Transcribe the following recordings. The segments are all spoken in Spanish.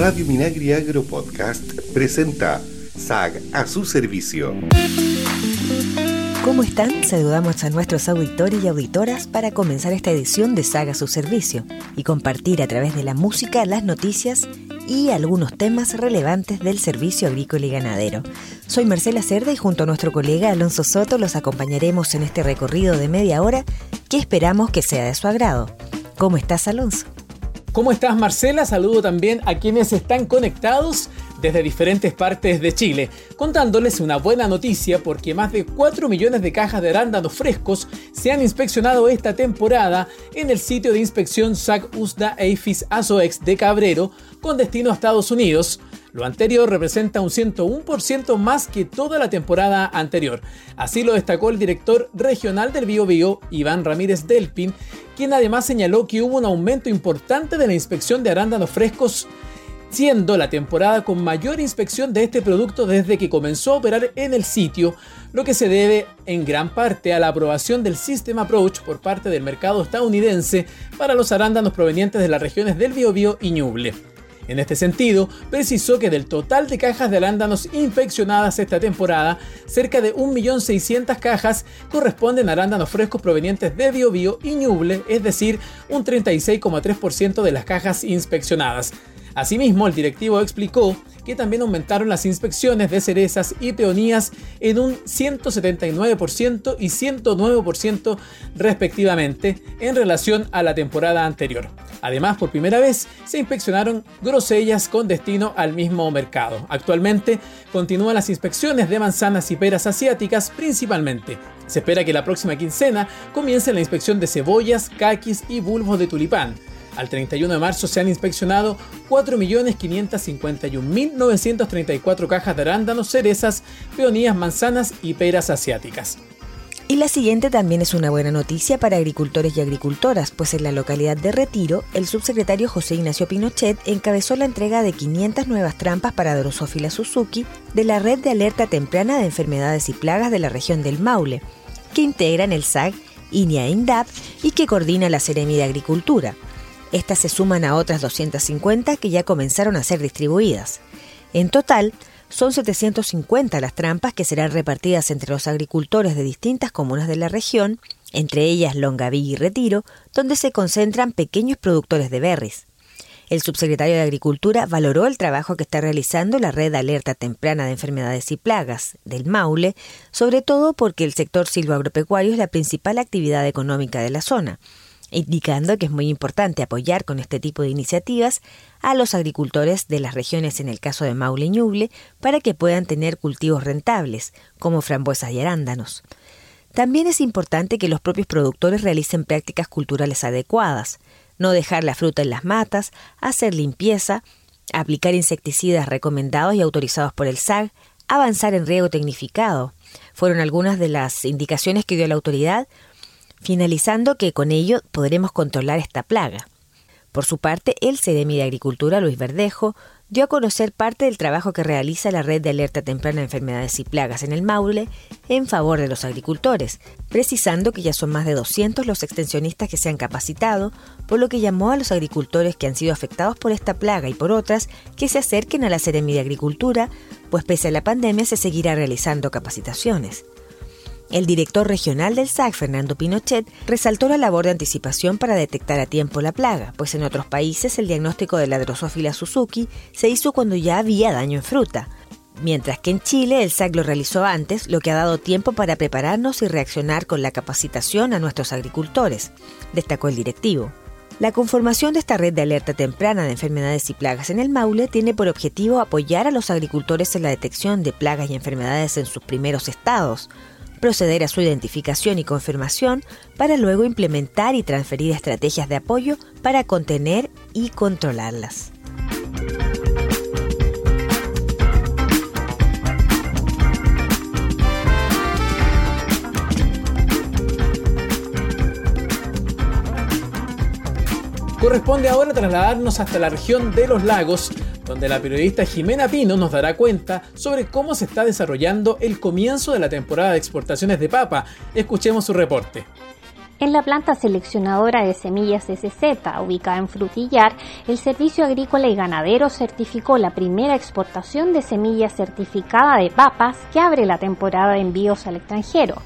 Radio Minagri Agro Podcast presenta SAG a su servicio. ¿Cómo están? Saludamos a nuestros auditores y auditoras para comenzar esta edición de Saga a su servicio y compartir a través de la música las noticias y algunos temas relevantes del servicio agrícola y ganadero. Soy Marcela Cerda y junto a nuestro colega Alonso Soto los acompañaremos en este recorrido de media hora que esperamos que sea de su agrado. ¿Cómo estás, Alonso? ¿Cómo estás, Marcela? Saludo también a quienes están conectados desde diferentes partes de Chile, contándoles una buena noticia porque más de 4 millones de cajas de arándanos frescos se han inspeccionado esta temporada en el sitio de inspección SAC USDA EIFIS ASOEX de Cabrero con destino a Estados Unidos. Lo anterior representa un 101% más que toda la temporada anterior. Así lo destacó el director regional del Bio Bio, Iván Ramírez Delpin, quien además señaló que hubo un aumento importante de la inspección de arándanos frescos siendo la temporada con mayor inspección de este producto desde que comenzó a operar en el sitio, lo que se debe en gran parte a la aprobación del System Approach por parte del mercado estadounidense para los arándanos provenientes de las regiones del Biobío y Ñuble. En este sentido, precisó que del total de cajas de arándanos infeccionadas esta temporada, cerca de 1.600.000 cajas corresponden a arándanos frescos provenientes de Biobío y Ñuble, es decir, un 36,3% de las cajas inspeccionadas. Asimismo, el directivo explicó que también aumentaron las inspecciones de cerezas y peonías en un 179% y 109% respectivamente en relación a la temporada anterior. Además, por primera vez se inspeccionaron grosellas con destino al mismo mercado. Actualmente continúan las inspecciones de manzanas y peras asiáticas principalmente. Se espera que la próxima quincena comience la inspección de cebollas, caquis y bulbos de tulipán. Al 31 de marzo se han inspeccionado 4.551.934 cajas de arándanos, cerezas, peonías, manzanas y peras asiáticas. Y la siguiente también es una buena noticia para agricultores y agricultoras, pues en la localidad de Retiro, el subsecretario José Ignacio Pinochet encabezó la entrega de 500 nuevas trampas para Drosophila Suzuki de la red de alerta temprana de enfermedades y plagas de la región del Maule, que integran el SAG, INIA INDAP y que coordina la Seremi de Agricultura. Estas se suman a otras 250 que ya comenzaron a ser distribuidas. En total, son 750 las trampas que serán repartidas entre los agricultores de distintas comunas de la región, entre ellas Longaví y Retiro, donde se concentran pequeños productores de berries. El subsecretario de Agricultura valoró el trabajo que está realizando la Red Alerta Temprana de Enfermedades y Plagas del Maule, sobre todo porque el sector silvoagropecuario es la principal actividad económica de la zona indicando que es muy importante apoyar con este tipo de iniciativas a los agricultores de las regiones, en el caso de Maule y Ñuble, para que puedan tener cultivos rentables, como frambuesas y arándanos. También es importante que los propios productores realicen prácticas culturales adecuadas, no dejar la fruta en las matas, hacer limpieza, aplicar insecticidas recomendados y autorizados por el SAG, avanzar en riego tecnificado. Fueron algunas de las indicaciones que dio la autoridad finalizando que con ello podremos controlar esta plaga. Por su parte, el CDMI de Agricultura, Luis Verdejo, dio a conocer parte del trabajo que realiza la Red de Alerta Temprana de Enfermedades y Plagas en el Maule en favor de los agricultores, precisando que ya son más de 200 los extensionistas que se han capacitado, por lo que llamó a los agricultores que han sido afectados por esta plaga y por otras que se acerquen a la CDMI de Agricultura, pues pese a la pandemia se seguirá realizando capacitaciones. El director regional del SAC, Fernando Pinochet, resaltó la labor de anticipación para detectar a tiempo la plaga, pues en otros países el diagnóstico de la Drosophila Suzuki se hizo cuando ya había daño en fruta, mientras que en Chile el SAC lo realizó antes, lo que ha dado tiempo para prepararnos y reaccionar con la capacitación a nuestros agricultores, destacó el directivo. La conformación de esta red de alerta temprana de enfermedades y plagas en el Maule tiene por objetivo apoyar a los agricultores en la detección de plagas y enfermedades en sus primeros estados, proceder a su identificación y confirmación para luego implementar y transferir estrategias de apoyo para contener y controlarlas. Corresponde ahora trasladarnos hasta la región de los lagos donde la periodista Jimena Pino nos dará cuenta sobre cómo se está desarrollando el comienzo de la temporada de exportaciones de papa. Escuchemos su reporte. En la planta seleccionadora de semillas SZ, ubicada en Frutillar, el Servicio Agrícola y Ganadero certificó la primera exportación de semillas certificada de papas que abre la temporada de envíos al extranjero.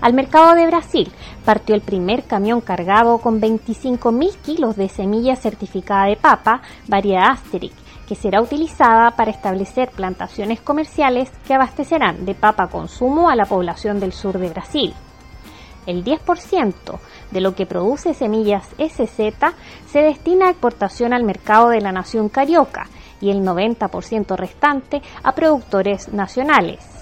Al mercado de Brasil partió el primer camión cargado con 25.000 kilos de semillas certificada de papa, variedad Asterix, que será utilizada para establecer plantaciones comerciales que abastecerán de papa consumo a la población del sur de Brasil. El 10% de lo que produce semillas SZ se destina a exportación al mercado de la nación carioca y el 90% restante a productores nacionales.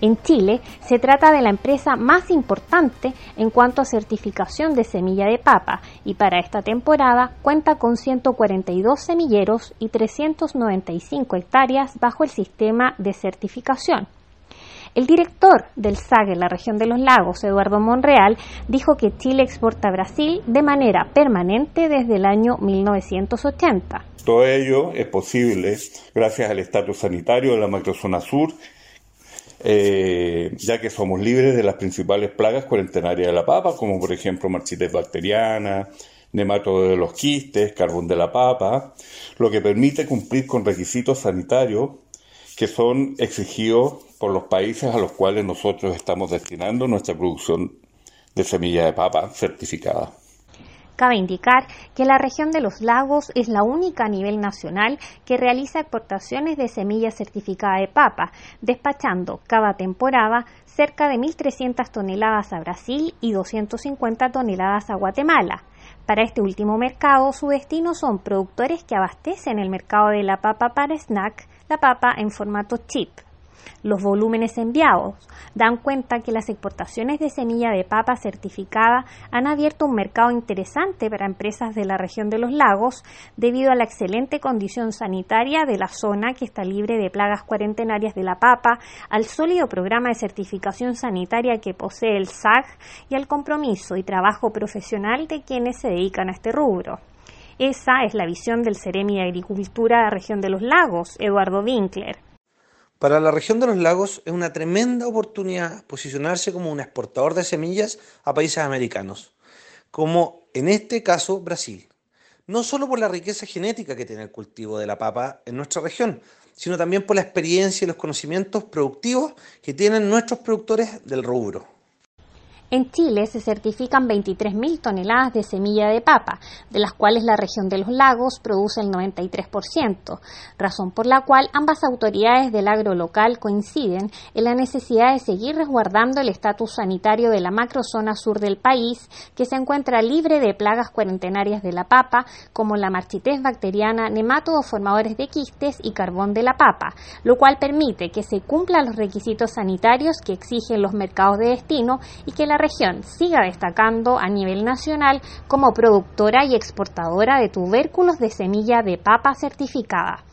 En Chile se trata de la empresa más importante en cuanto a certificación de semilla de papa y para esta temporada cuenta con 142 semilleros y 395 hectáreas bajo el sistema de certificación. El director del SAG en la región de los lagos, Eduardo Monreal, dijo que Chile exporta a Brasil de manera permanente desde el año 1980. Todo ello es posible gracias al estatus sanitario de la macrozona sur, eh, ya que somos libres de las principales plagas cuarentenarias de la papa, como por ejemplo marchites bacteriana, nematodo de los quistes, carbón de la papa, lo que permite cumplir con requisitos sanitarios que son exigidos por los países a los cuales nosotros estamos destinando nuestra producción de semilla de papa certificada. Cabe indicar que la región de los lagos es la única a nivel nacional que realiza exportaciones de semilla certificada de papa, despachando cada temporada cerca de 1.300 toneladas a Brasil y 250 toneladas a Guatemala. Para este último mercado, su destino son productores que abastecen el mercado de la papa para snack, la papa en formato chip. Los volúmenes enviados dan cuenta que las exportaciones de semilla de papa certificada han abierto un mercado interesante para empresas de la región de los lagos debido a la excelente condición sanitaria de la zona que está libre de plagas cuarentenarias de la papa, al sólido programa de certificación sanitaria que posee el SAG y al compromiso y trabajo profesional de quienes se dedican a este rubro. Esa es la visión del Ceremi de Agricultura de la región de los lagos, Eduardo Winkler. Para la región de los lagos es una tremenda oportunidad posicionarse como un exportador de semillas a países americanos, como en este caso Brasil. No solo por la riqueza genética que tiene el cultivo de la papa en nuestra región, sino también por la experiencia y los conocimientos productivos que tienen nuestros productores del rubro. En Chile se certifican 23.000 toneladas de semilla de papa, de las cuales la región de los lagos produce el 93%, razón por la cual ambas autoridades del agro local coinciden en la necesidad de seguir resguardando el estatus sanitario de la macrozona sur del país, que se encuentra libre de plagas cuarentenarias de la papa, como la marchitez bacteriana, nematodos formadores de quistes y carbón de la papa, lo cual permite que se cumplan los requisitos sanitarios que exigen los mercados de destino y que la región siga destacando a nivel nacional como productora y exportadora de tubérculos de semilla de papa certificada.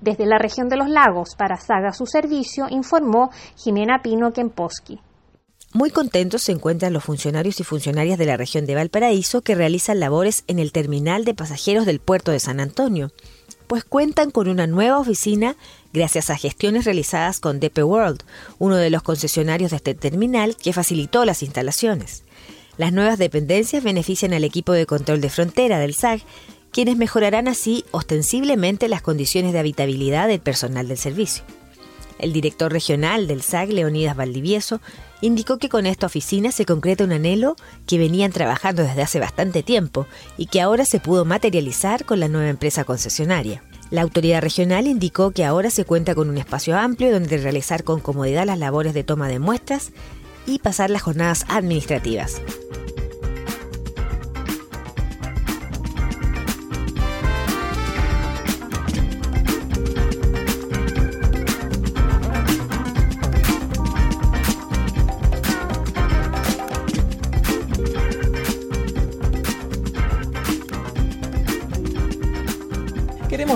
Desde la región de los lagos para Saga su servicio, informó Jimena Pino Kemposki. Muy contentos se encuentran los funcionarios y funcionarias de la región de Valparaíso que realizan labores en el terminal de pasajeros del puerto de San Antonio, pues cuentan con una nueva oficina gracias a gestiones realizadas con DP World, uno de los concesionarios de este terminal que facilitó las instalaciones. Las nuevas dependencias benefician al equipo de control de frontera del SAG, quienes mejorarán así ostensiblemente las condiciones de habitabilidad del personal del servicio. El director regional del SAG, Leonidas Valdivieso, indicó que con esta oficina se concreta un anhelo que venían trabajando desde hace bastante tiempo y que ahora se pudo materializar con la nueva empresa concesionaria. La autoridad regional indicó que ahora se cuenta con un espacio amplio donde realizar con comodidad las labores de toma de muestras y pasar las jornadas administrativas.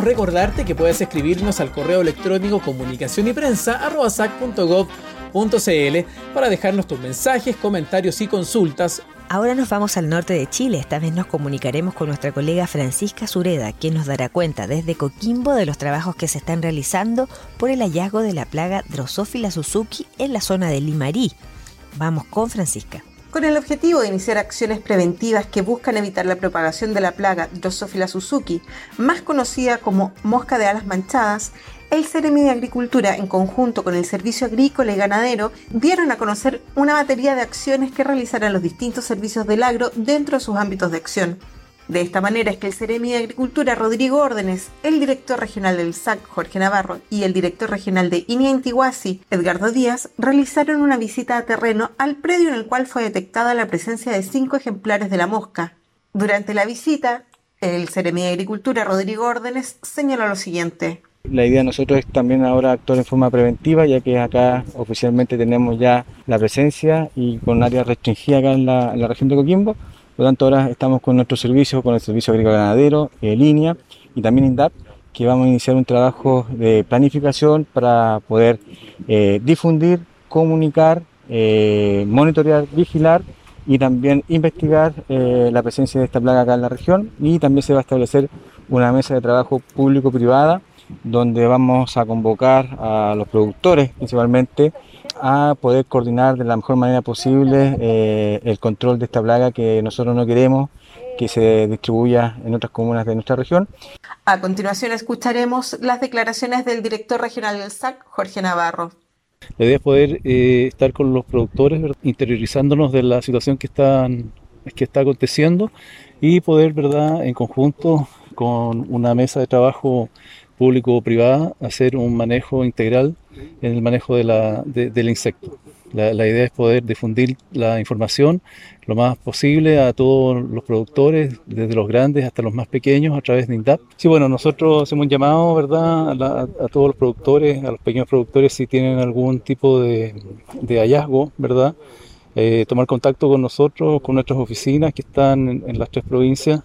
Recordarte que puedes escribirnos al correo electrónico comunicación y prensa para dejarnos tus mensajes, comentarios y consultas. Ahora nos vamos al norte de Chile. Esta vez nos comunicaremos con nuestra colega Francisca Sureda, quien nos dará cuenta desde Coquimbo de los trabajos que se están realizando por el hallazgo de la plaga Drosophila Suzuki en la zona de Limarí. Vamos con Francisca. Con el objetivo de iniciar acciones preventivas que buscan evitar la propagación de la plaga Drosophila Suzuki, más conocida como mosca de alas manchadas, el Ceremi de Agricultura, en conjunto con el Servicio Agrícola y Ganadero, dieron a conocer una batería de acciones que realizarán los distintos servicios del agro dentro de sus ámbitos de acción. De esta manera es que el Ceremi de Agricultura, Rodrigo Órdenes, el director regional del SAC, Jorge Navarro, y el director regional de INIA Intiguasi, Edgardo Díaz, realizaron una visita a terreno al predio en el cual fue detectada la presencia de cinco ejemplares de la mosca. Durante la visita, el Ceremi de Agricultura, Rodrigo Órdenes, señaló lo siguiente. La idea de nosotros es también ahora actuar en forma preventiva, ya que acá oficialmente tenemos ya la presencia y con área restringida acá en la, región de Coquimbo. Por lo tanto, ahora estamos con nuestro servicio, con el Servicio Agrícola Ganadero, eh, Línea y también INDAP, que vamos a iniciar un trabajo de planificación para poder eh, difundir, comunicar, eh, monitorear, vigilar y también investigar la presencia de esta plaga acá en la región. Y también se va a establecer una mesa de trabajo público-privada donde vamos a convocar a los productores principalmente a poder coordinar de la mejor manera posible eh, el control de esta plaga que nosotros no queremos que se distribuya en otras comunas de nuestra región. A continuación escucharemos las declaraciones del director regional del SAC, Jorge Navarro. La idea es poder eh, estar con los productores, interiorizándonos de la situación que, están, que está aconteciendo y poder, ¿verdad?, en conjunto con una mesa de trabajo público o privada, hacer un manejo integral en el manejo de la, del insecto. La, idea es poder difundir la información lo más posible a todos los productores, desde los grandes hasta los más pequeños, a través de INDAP. Sí, bueno, nosotros hemos llamado, ¿verdad?, a, todos los productores, a los pequeños productores, si tienen algún tipo de, hallazgo, ¿verdad?, eh, tomar contacto con nosotros, con nuestras oficinas que están en las tres provincias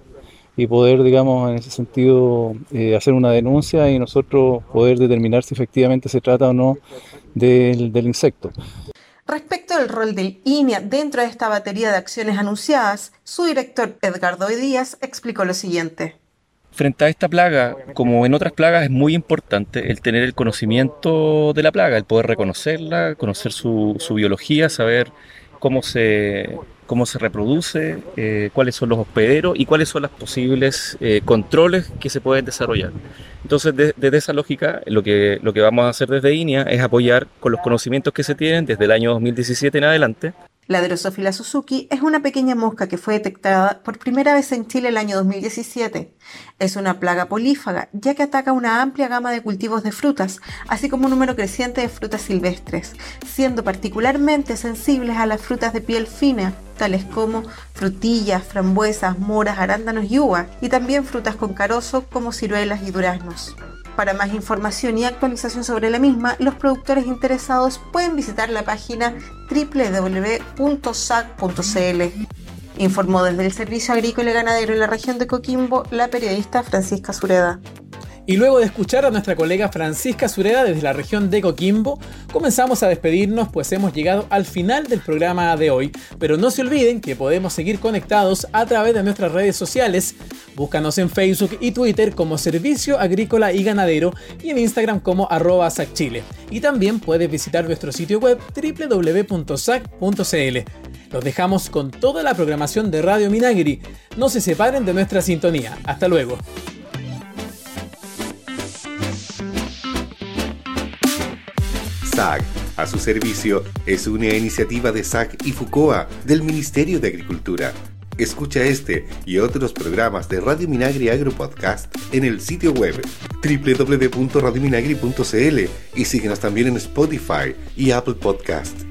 y poder, digamos, en ese sentido, eh, hacer una denuncia y nosotros poder determinar si efectivamente se trata o no del, del insecto. Respecto al rol del INEA dentro de esta batería de acciones anunciadas, su director Edgardo Díaz explicó lo siguiente. Frente a esta plaga, como en otras plagas, es muy importante el tener el conocimiento de la plaga, el poder reconocerla, conocer su, su biología, saber cómo se, cómo se reproduce, eh, cuáles son los hospederos y cuáles son los posibles eh, controles que se pueden desarrollar. Entonces, desde esa lógica, lo que, lo que vamos a hacer desde INEA es apoyar con los conocimientos que se tienen desde el año 2017 en adelante la Drosophila Suzuki es una pequeña mosca que fue detectada por primera vez en Chile el año 2017. Es una plaga polífaga, ya que ataca una amplia gama de cultivos de frutas, así como un número creciente de frutas silvestres, siendo particularmente sensibles a las frutas de piel fina, tales como frutillas, frambuesas, moras, arándanos y uvas, y también frutas con carozo como ciruelas y duraznos. Para más información y actualización sobre la misma, los productores interesados pueden visitar la página www.sac.cl. Informó desde el Servicio Agrícola y Ganadero en la región de Coquimbo la periodista Francisca Sureda. Y luego de escuchar a nuestra colega Francisca Sureda desde la región de Coquimbo, comenzamos a despedirnos pues hemos llegado al final del programa de hoy. Pero no se olviden que podemos seguir conectados a través de nuestras redes sociales. Búscanos en Facebook y Twitter como Servicio Agrícola y Ganadero y en Instagram como arroba SACChile. Y también puedes visitar nuestro sitio web www.sac.cl. Los dejamos con toda la programación de Radio Minagri. No se separen de nuestra sintonía. Hasta luego. A su servicio, es una iniciativa de SAC y FUCOA del Ministerio de Agricultura. Escucha este y otros programas de Radio Minagri Agro Podcast en el sitio web www.radiominagri.cl y síguenos también en Spotify y Apple Podcast.